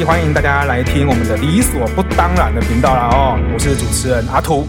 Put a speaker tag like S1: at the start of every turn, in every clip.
S1: 里，欢迎大家来听我们的理所不当然的频道啦哦，我是主持人阿图。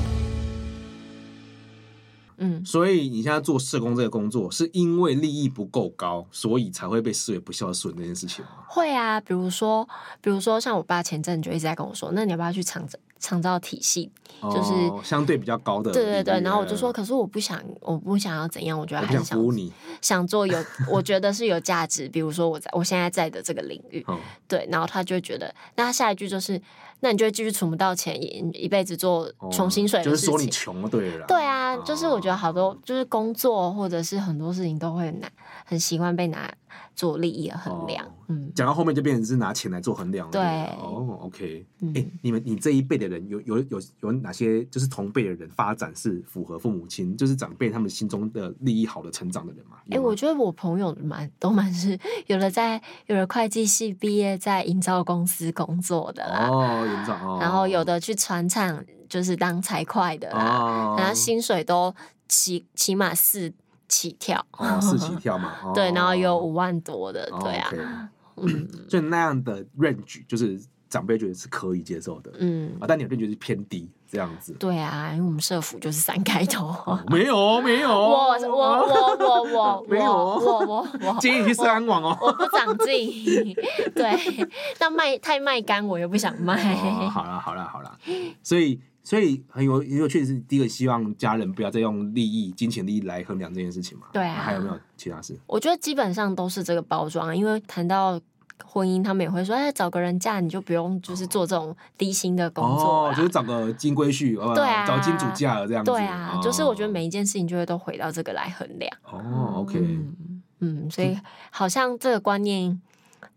S2: 嗯，
S3: 所以你现在做社工这个工作，是因为利益不够高，所以才会被视为不孝顺这件事情吗？
S2: 会啊，比如说，比如说像我爸前阵就一直在跟我说，那你要不要去长照长照体系？就是、
S3: 哦、相对比较高的。
S2: 对对对，然后我就说，可是我不想，我不想要怎样，我觉得还是想
S3: 你，
S2: 想做有，我觉得是有价值。比如说我在我现在在的这个领域，
S3: 哦、
S2: 对，然后他就会觉得，那他下一句就是。那你就会继续存不到钱，一一辈子做穷薪水的事情。
S3: 哦、就是说你穷了，对了。
S2: 对啊，
S3: 哦、
S2: 就是我觉得好多就是工作或者是很多事情都会难，很习惯被拿做利益的衡量。哦、嗯，
S3: 讲到后面就变成是拿钱来做衡量了。
S2: 对，
S3: 哦，OK。哎、
S2: 嗯
S3: 欸，你们你这一辈的人有有有有哪些就是同辈的人发展是符合父母亲就是长辈他们心中的利益好的成长的人吗？哎、
S2: 欸，我觉得我朋友蛮都蛮是 有的在有的会计系毕业在营造公司工作的啦。
S3: 哦，营造。哦、
S2: 然后有的去船厂就是当财会的啦，
S3: 哦、
S2: 然后薪水都起起码四起跳，
S3: 哦、四起跳嘛。哦、
S2: 对，然后有五万多的，对啊，
S3: 哦 okay、嗯，所以那样的 range 就是长辈觉得是可以接受的，
S2: 嗯，
S3: 啊，但你的 range 是偏低这样子。
S2: 对啊，因为我们社服就是三开头，
S3: 哦、没有 没有，
S2: 我我我我我
S3: 没有，
S2: 我我我
S3: 建议你去社安网哦，
S2: 我不长进，对，但卖太卖干我又不想卖。
S3: 哦、好了好了好了，所以。所以很有很有确实是第一个希望家人不要再用利益、金钱利益来衡量这件事情嘛。
S2: 对啊，
S3: 还有没有其他事？
S2: 我觉得基本上都是这个包装，因为谈到婚姻，他们也会说：“哎，找个人嫁你就不用就是做这种低薪的工作
S3: 哦，就是找个金龟婿，对啊，找金主嫁了这样子。
S2: 对啊，就是我觉得每一件事情就会都回到这个来衡量。
S3: 哦，OK，
S2: 嗯，嗯，所以好像这个观念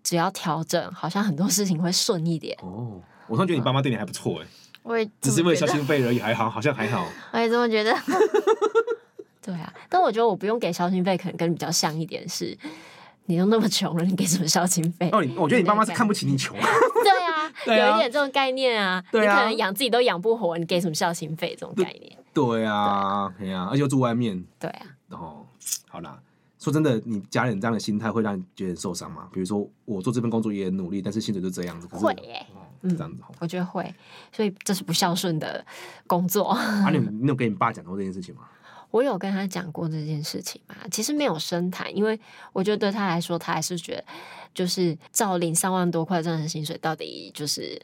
S2: 只要调整，好像很多事情会顺一点。
S3: 哦，我突然觉得你爸妈对你还不错哎。
S2: 我也
S3: 只是因为孝心费而已，还好，好像还好。
S2: 我也这么觉得。对啊，但我觉得我不用给孝心费，可能跟你比较像一点是，你都那么穷了，你给什么孝心费？
S3: 哦，我觉得你爸妈是看不起你穷。
S2: 对啊，有一点这种概念啊。
S3: 对啊，
S2: 你可能养自己都养不活，你给什么孝心费？这种概念。
S3: 对啊，对啊，而且又住外面。
S2: 对啊。
S3: 哦，好啦，说真的，你家人这样的心态会让你觉得受伤吗？比如说，我做这份工作也很努力，但是薪水就这样子。
S2: 会这样子，我觉得会，所以这是不孝顺的工作。
S3: 啊，你你有跟你爸讲过这件事情吗？
S2: 我有跟他讲过这件事情嘛，其实没有深谈，因为我觉得对他来说，他还是觉得就是照领三万多块这样的薪水，到底就是，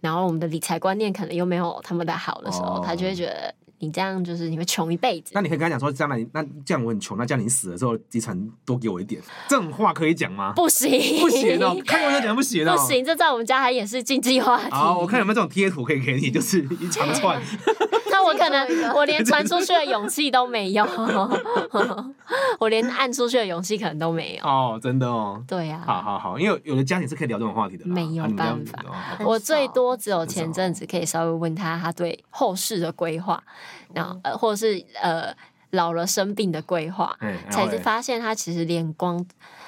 S2: 然后我们的理财观念可能又没有他们的好的时候，哦、他就会觉得。你这样就是你会穷一辈子。
S3: 那你可以跟他讲说，将来那这样我很穷，那这样你死了之后遗产多给我一点，这种话可以讲吗？
S2: 不行，
S3: 不行哦，开玩笑讲不行哦，
S2: 不行，这在我们家还也是禁忌话题。
S3: 好，我看有没有这种贴图可以给你，就是一长串。
S2: 那我可能我连传出去的 勇气都没有，我连按出去的勇气可能都没有。
S3: 哦，真的哦。
S2: 对呀。
S3: 好好好，因为有的家庭是可以聊这种话题的。
S2: 没有办法，我最多只有前阵子可以稍微问他，他对后事的规划。然后呃，或者是呃老了生病的规划，才是发现他其实连光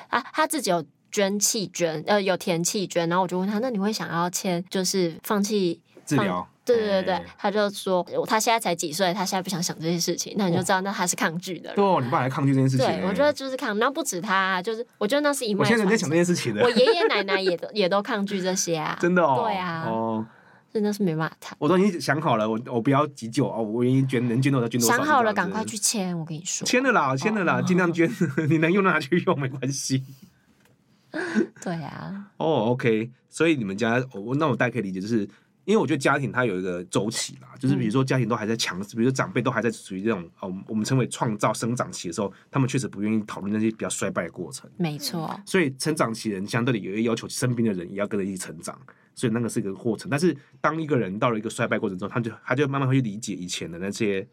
S2: 啊，他自己有捐弃捐，呃有填弃捐，然后我就问他，那你会想要签就是放弃
S3: 治疗？
S2: 对对对对，他就说他现在才几岁，他现在不想想这些事情，那你就知道那他是抗拒的。
S3: 对，你爸还抗拒这件事情。
S2: 对，我觉得就是抗，那不止他，就是我觉得那是一脉。
S3: 我现在在想这件事情的，
S2: 我爷爷奶奶也都也都抗拒这些啊，
S3: 真的哦，
S2: 对啊，
S3: 哦。
S2: 真的是没办法谈，
S3: 我都已经想好了，我我不要急救哦，我愿意捐，能捐多少捐多少。
S2: 想好了，赶快去签，我跟你说。签
S3: 了啦，签了啦，尽量捐，你能用拿去用没关系。
S2: 对啊。
S3: 哦，OK，所以你们家，我那我大概可以理解，就是因为我觉得家庭它有一个周期啦，就是比如说家庭都还在强，比如说长辈都还在属于这种哦，我们称为创造生长期的时候，他们确实不愿意讨论那些比较衰败的过程。
S2: 没错。所
S3: 以成长期人相对的有一个要求，身边的人也要跟着一起成长。所以那个是一个过程，但是当一个人到了一个衰败过程中，他就他就慢慢会去理解以前的那些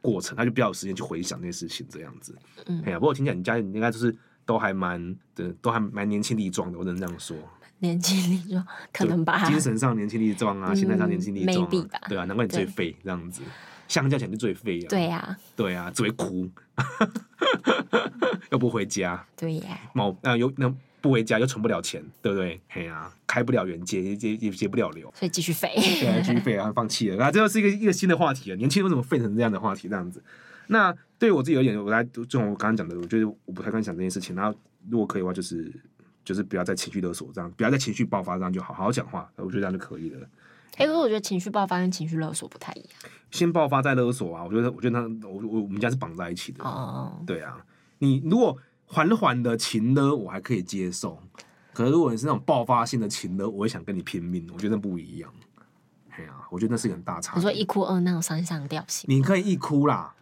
S3: 过程，他就比较有时间去回想那些事情，这样子。嗯，哎呀，不过听起来你家人应该就是都还蛮的，都还蛮年轻力壮的，我只能这样说。
S2: 年轻力壮，可能吧。
S3: 精神上年轻力壮啊，心态上年轻力壮
S2: 啊，
S3: 对啊，难怪你最废这样子，相较起来就最废啊。
S2: 对呀，
S3: 对啊，只会哭，又不回家。
S2: 对呀，
S3: 某啊有那。不回家又存不了钱，对不对？嘿啊，开不了源节，也也也结不了流，
S2: 所以继续废。
S3: 对，继续废啊，放弃了。啊，这又是一个一个新的话题了。年轻人为什么废成这样的话题？这样子。那对我自己而言，我来就我刚刚讲的，我觉得我不太敢想这件事情。然后如果可以的话，就是就就是不要再情绪勒索，这样不要再情绪爆发，这样就好好好讲话，我觉得这样就可以了。
S2: 哎、欸，可是我觉得情绪爆发跟情绪勒索不太一样。
S3: 先爆发再勒索啊，我觉得，我觉得那我我我们家是绑在一起的。哦，对啊，你如果缓缓的情勒，我还可以接受。可是如果你是那种爆发性的情勒，我会想跟你拼命。我觉得那不一样。哎呀，我觉得那是一个很大差。
S2: 你说一哭二闹三上吊行？
S3: 你可以一哭啦，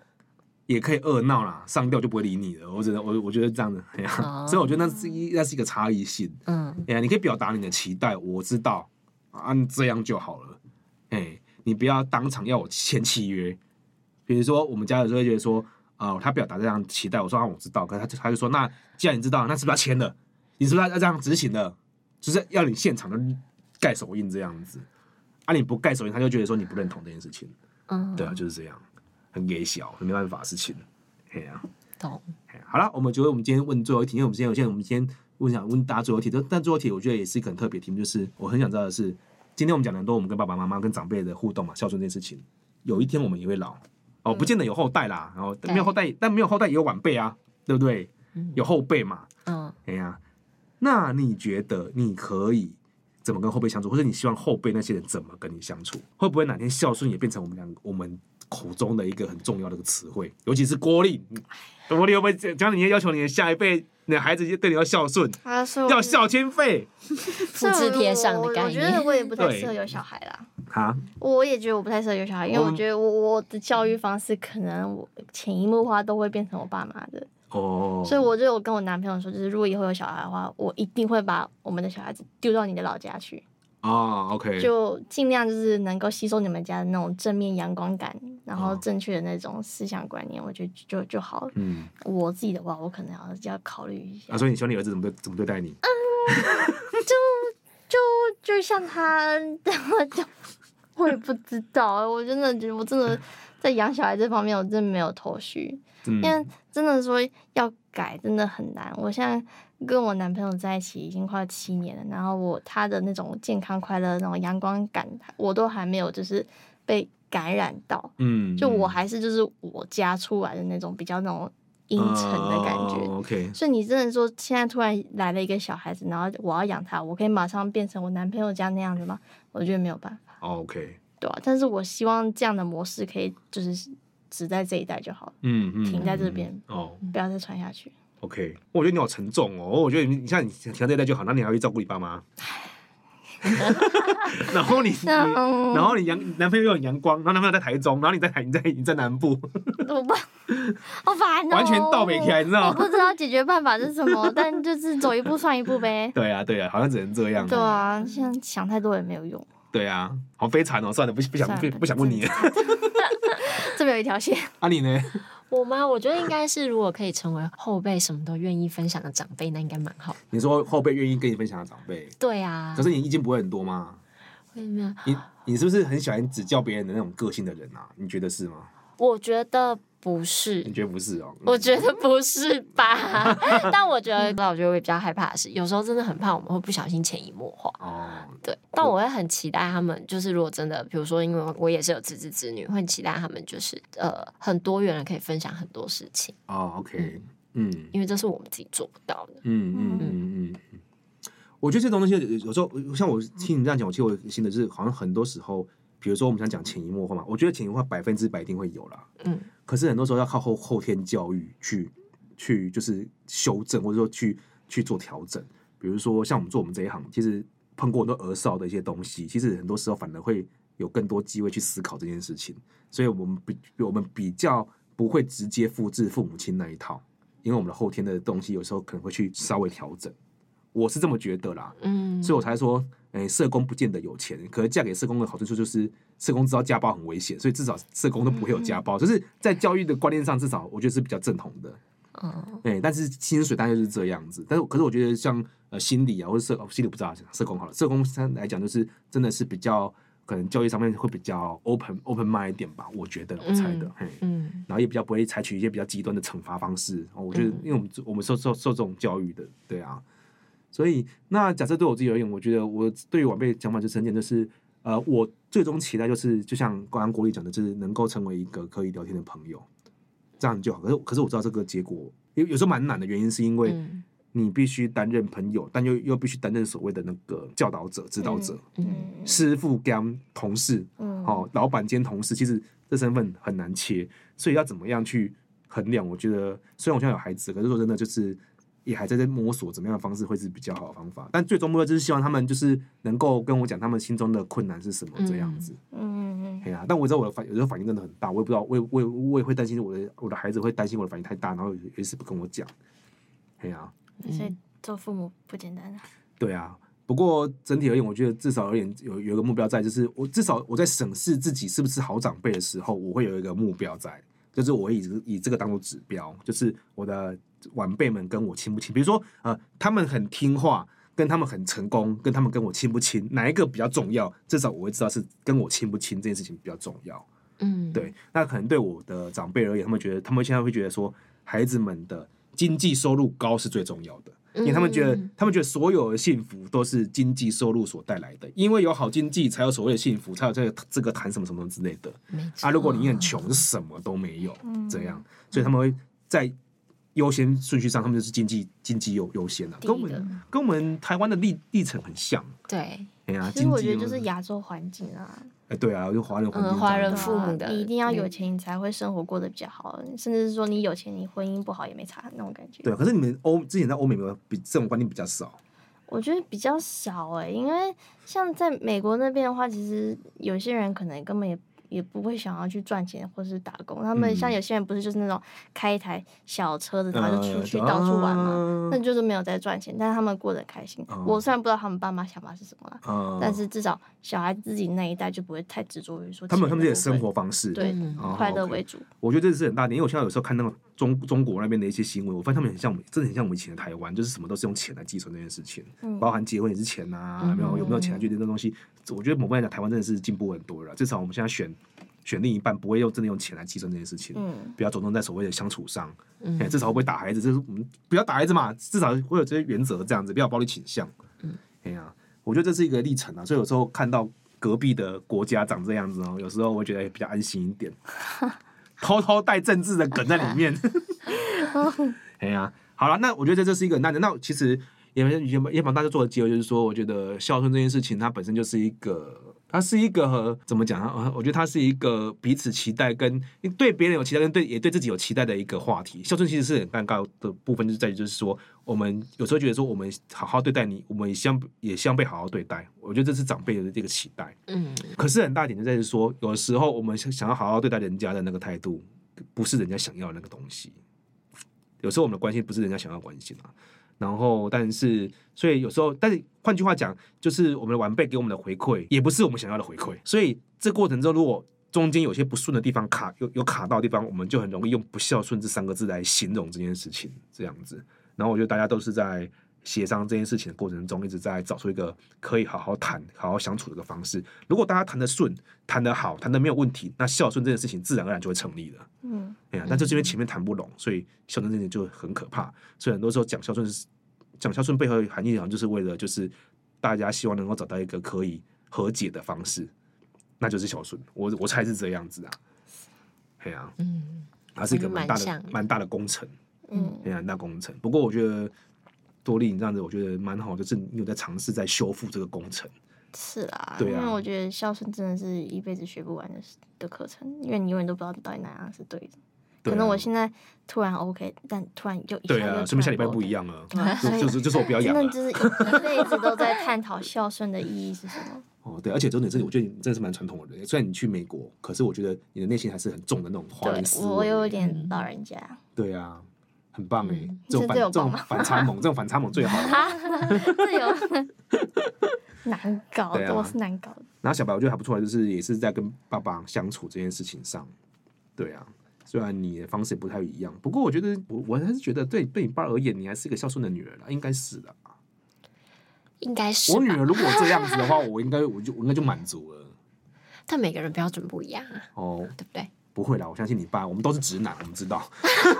S3: 也可以恶闹啦，上吊就不会理你了。我只能，我我觉得这样子，哎呀，哦、所以我觉得那是一那是一个差异性。嗯，哎呀，你可以表达你的期待，我知道。啊，这样就好了，哎、欸，你不要当场要我签契约。比如说，我们家有时候会觉得说，啊、呃，他表达这样期待，我说啊，我知道，可是他就他就说，那既然你知道，那是不是要签的？你是不是要这样执行的？就是要你现场的盖手印这样子。啊，你不盖手印，他就觉得说你不认同这件事情。嗯，对啊，就是这样，很给小，很没办法的事情。哎呀、啊，懂。好了，我们觉得我们今天问最后一题，因为我们今天有现在我们今天问想问大家最后一题，但最后一题我觉得也是一个很特别题目，就是我很想知道的是，今天我们讲的很多我们跟爸爸妈妈、跟长辈的互动嘛，孝顺这件事情，有一天我们也会老哦，不见得有后代啦，然后没有后代，但没有后代也有晚辈啊，对不对？有后辈嘛，嗯，哎呀，那你觉得你可以怎么跟后辈相处，或者你希望后辈那些人怎么跟你相处？会不会哪天孝顺也变成我们两我们口中的一个很重要的一个词汇？尤其是郭力，郭力会不会讲你要求你的下一辈？你的孩子对你要孝顺，要孝亲费，
S2: 复制贴上的概念。
S4: 我觉得我也不太适合有小孩啦。
S3: 哈，
S4: 我也觉得我不太适合有小孩，因为我觉得我我的教育方式可能我潜移默化都会变成我爸妈的。哦。所以我就我跟我男朋友说，就是如果以后有小孩的话，我一定会把我们的小孩子丢到你的老家去。
S3: 哦，OK，
S4: 就尽量就是能够吸收你们家的那种正面阳光感，然后正确的那种思想观念，我觉得就就好了。嗯，我自己的话，我可能要要考虑一下。
S3: 啊，所以你希望你儿子怎么对怎么对待你？嗯，
S4: 就就就像他，就 我也不知道，我真的觉得我真的在养小孩这方面，我真的没有头绪，嗯、因为真的说要改，真的很难。我现在。跟我男朋友在一起已经快七年了，然后我他的那种健康快乐那种阳光感，我都还没有就是被感染到，嗯，就我还是就是我家出来的那种比较那种阴沉的感觉，
S3: 哦，OK。
S4: 所以你真的说现在突然来了一个小孩子，然后我要养他，我可以马上变成我男朋友家那样子吗？我觉得没有办法。
S3: OK。
S4: 对啊，但是我希望这样的模式可以就是只在这一代就好了，嗯嗯，停在这边哦，不要再传下去。
S3: OK，我觉得你好沉重哦。我觉得你，你像你停在这一代就好，那你还会照顾你爸妈。然后你，你，然后你阳男朋友又很阳光，然后男朋友在台中，然后你在台，你在你在南部。
S4: 我不，好烦哦。
S3: 完全倒没开，你知道吗？
S4: 我不知道解决办法是什么，但就是走一步算一步呗。
S3: 对啊，对啊，好像只能这样。
S4: 对啊，现在想太多也没有用。
S3: 对啊，好悲惨哦。算了，不不想不不想问你了。
S4: 这边有一条线。
S3: 啊，你呢？
S2: 我吗？我觉得应该是，如果可以成为后辈，什么都愿意分享的长辈，那应该蛮好。
S3: 你说后辈愿意跟你分享的长辈？
S2: 对啊。
S3: 可是你意见不会很多吗？
S2: 为什么？
S3: 你你是不是很喜欢指教别人的那种个性的人啊？你觉得是吗？
S2: 我觉得。不是，
S3: 你觉得不是哦？
S2: 我觉得不是吧？但我觉得，那我觉得我比较害怕的是，有时候真的很怕我们会不小心潜移默化。哦，对。但我会很期待他们，就是如果真的，比如说，因为我也是有自知之女，会很期待他们就是呃很多元的可以分享很多事情。
S3: 哦，OK，嗯，
S2: 因为这是我们自己做不到的。
S3: 嗯嗯嗯嗯。我觉得这种东西有时候，像我听你这样讲，我其实我心的是，好像很多时候。比如说，我们想讲潜移默化嘛，我觉得潜移默化百分之百一定会有啦。嗯，可是很多时候要靠后后天教育去去就是修正，或者说去去做调整。比如说，像我们做我们这一行，其实碰过很多儿少的一些东西，其实很多时候反而会有更多机会去思考这件事情。所以我们比我们比较不会直接复制父母亲那一套，因为我们的后天的东西有时候可能会去稍微调整。我是这么觉得啦，嗯，所以我才说。哎，社工不见得有钱，可是嫁给社工的好处就是，社工知道家暴很危险，所以至少社工都不会有家暴。嗯、就是在教育的观念上，至少我觉得是比较正统的。嗯，哎，但是薪水大概就是这样子。但是，可是我觉得像呃心理啊，或者社心理不知道，社工好了，社工上来讲就是真的是比较可能教育上面会比较 open open mind 一点吧，我觉得我猜的，嗯，然后也比较不会采取一些比较极端的惩罚方式。我觉得，因为我们我们受受受这种教育的，对啊。所以，那假设对我自己而言，我觉得我对于晚辈想法就是很简单，就是呃，我最终期待就是，就像刚刚国立讲的，就是能够成为一个可以聊天的朋友，这样就好。可是，可是我知道这个结果有有时候蛮难的，原因是因为你必须担任朋友，但又又必须担任所谓的那个教导者、指导者，
S4: 嗯，
S3: 师傅兼同事，
S4: 嗯，
S3: 哦，老板兼同事，其实这身份很难切，所以要怎么样去衡量？我觉得虽然我现在有孩子，可是说真的，就是也还在在摸索怎么样的方式会是比较好的方法。但最终目标就是希望他们就是能够跟我讲他们心中的困难是什么这样子。
S4: 嗯嗯嗯。
S3: 哎呀，但我知道我的反有时候反应真的很大，我也不知道，我也我也我也会担心我的我的孩子会担心我的反应太大，然后有时不跟我讲。哎呀，
S4: 所以做父母不简单啊。
S3: 对啊。不过整体而言，我觉得至少而言有有一个目标在，就是我至少我在审视自己是不是好长辈的时候，我会有一个目标在，就是我会以以这个当做指标，就是我的晚辈们跟我亲不亲。比如说呃，他们很听话，跟他们很成功，跟他们跟我亲不亲，哪一个比较重要？至少我会知道是跟我亲不亲这件事情比较重要。
S2: 嗯，
S3: 对。那可能对我的长辈而言，他们觉得他们现在会觉得说，孩子们的经济收入高是最重要的。因为他们觉得，他们觉得所有的幸福都是经济收入所带来的，因为有好经济才有所谓的幸福，才有这个这个谈什么什么之类的。啊，如果你很穷，什么都没有，这样，所以他们会在优先顺序上，他们就是经济经济优优先的，跟我们跟我们台湾的历历程很像。
S2: 对，
S3: 哎呀，
S4: 其实我觉得就是亚洲环境啊。
S3: 哎，对啊，就华人环境，
S2: 华人父母的，
S4: 你一定要有钱，你才会生活过得比较好，甚至是说你有钱，你婚姻不好也没差那种感觉。
S3: 对，可是你们欧之前在欧美有没有比这种观念比较少？
S4: 我觉得比较少哎，因为像在美国那边的话，其实有些人可能根本也。也不会想要去赚钱或是打工，他们像有些人不是就是那种开一台小车子，然后就出去到处玩嘛，那就是没有在赚钱，但是他们过得开心。我虽然不知道他们爸妈想法是什么啦，但是至少小孩自己那一代就不会太执着于说
S3: 他们他们自己的生活方式，
S4: 对，快乐为主。
S3: 我觉得这是很大点，因为我现在有时候看那个中中国那边的一些新闻，我发现他们很像我们，真的很像我们以前的台湾，就是什么都是用钱来计算这件事情，包含结婚也是钱呐，有没有有没有钱来决定这东西。我觉得某部分来讲，台湾真的是进步很多了，至少我们现在选。选另一半不会用真的用钱来计算这件事情，嗯，比较着重在所谓的相处上，嗯，至少会不会打孩子，这是我们不要打孩子嘛，至少会有这些原则这样子，不要暴力倾向，嗯，哎呀，我觉得这是一个历程啊，所以有时候看到隔壁的国家长这样子哦，有时候我觉得也比较安心一点，偷偷带政治的梗在里面，哎呀，好了，那我觉得这是一个，那那其实也也也帮大家做的结论就是说，我觉得孝顺这件事情它本身就是一个。它是一个怎么讲啊？我觉得它是一个彼此期待，跟对别人有期待，跟对也对自己有期待的一个话题。孝顺其实是很尴尬的部分，就是在于就是说，我们有时候觉得说，我们好好对待你，我们也希望也相被好好对待。我觉得这是长辈的这个期待。嗯。可是很大一点就在于说，有的时候我们想要好好对待人家的那个态度，不是人家想要的那个东西。有时候我们的关心不是人家想要的关系嘛。然后，但是，所以有时候，但是换句话讲，就是我们的晚辈给我们的回馈，也不是我们想要的回馈。所以这过程中，如果中间有些不顺的地方卡，有有卡到的地方，我们就很容易用不孝顺这三个字来形容这件事情，这样子。然后我觉得大家都是在协商这件事情的过程中，一直在找出一个可以好好谈、好好相处的一个方式。如果大家谈得顺、谈得好、谈得没有问题，那孝顺这件事情自然而然就会成立了。嗯，哎呀，但就是因为前面谈不拢，所以孝顺这件事情就很可怕。所以很多时候讲孝顺是。讲孝顺背后的含义，好像就是为了，就是大家希望能够找到一个可以和解的方式，那就是孝顺。我我猜是这样子啊，对啊，嗯，它是一个蛮大的蛮大的工程，嗯，很大工程。不过我觉得多莉你这样子，我觉得蛮好，就是你有在尝试在修复这个工程。
S4: 是啊，对啊，因为我觉得孝顺真的是一辈子学不完的的课程，因为你永远都不知道到底哪样是对的。可能我现在突然 OK，但突然就一下
S3: 对啊，说明下礼拜不一样了，就是就是我不要养了。
S4: 真的就是一辈子都在探讨孝顺的意义是什么。
S3: 哦，对，而且重点是，我觉得你真的是蛮传统的人。虽然你去美国，可是我觉得你的内心还是很重的那种华人思维。
S4: 我有点老人家。
S3: 对啊，很棒哎，这种反这种反差萌，这种反差萌最好
S4: 了。这 有难搞，我是难搞的。
S3: 然后小白我觉得还不错，就是也是在跟爸爸相处这件事情上，对啊。虽然你的方式也不太一样，不过我觉得我我还是觉得对对你爸而言，你还是一个孝顺的女儿啦，应该是的。
S2: 应该是。
S3: 我女儿如果这样子的话，我应该我就我应该就满足了。
S2: 但每个人标准不一样啊，哦，对不对？
S3: 不会啦，我相信你爸，我们都是直男，我们知道。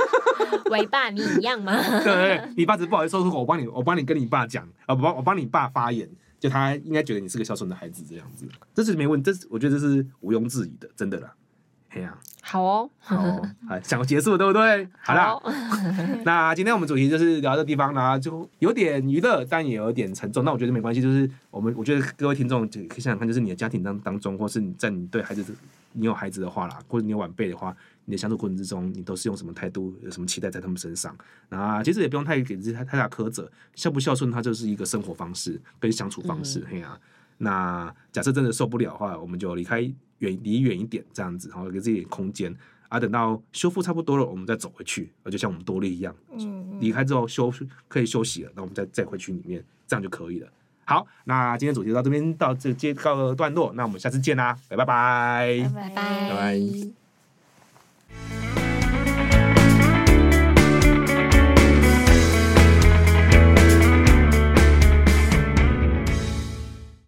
S2: 伟爸，你一
S3: 样吗？对你爸只是不好意思说出口，我帮你，我帮你跟你爸讲，啊，我帮我帮你爸发言，就他应该觉得你是个孝顺的孩子这样子，这是没问题，这是我觉得这是毋庸置疑的，真的啦。嘿呀，
S2: 好哦，
S3: 好哦，想结束了对不对？好了，那今天我们主题就是聊这地方啦，就有点娱乐，但也有点沉重。那我觉得没关系，就是我们我觉得各位听众可以想想看，就是你的家庭当当中，或是你在你对孩子，你有孩子的话啦，或者你有晚辈的话，你的相处过程之中，你都是用什么态度，有什么期待在他们身上？那其实也不用太给自己太太大苛责，孝不孝顺，它就是一个生活方式跟相处方式，嘿呀。那假设真的受不了的话，我们就离开远离远一点，这样子，然后给自己点空间啊。等到修复差不多了，我们再走回去，就像我们多利一样，嗯，离开之后休可以休息了，那我们再再回去里面，这样就可以了。好，那今天主题到这边到这接告个段落，那我们下次见啦，拜拜拜
S2: 拜拜拜。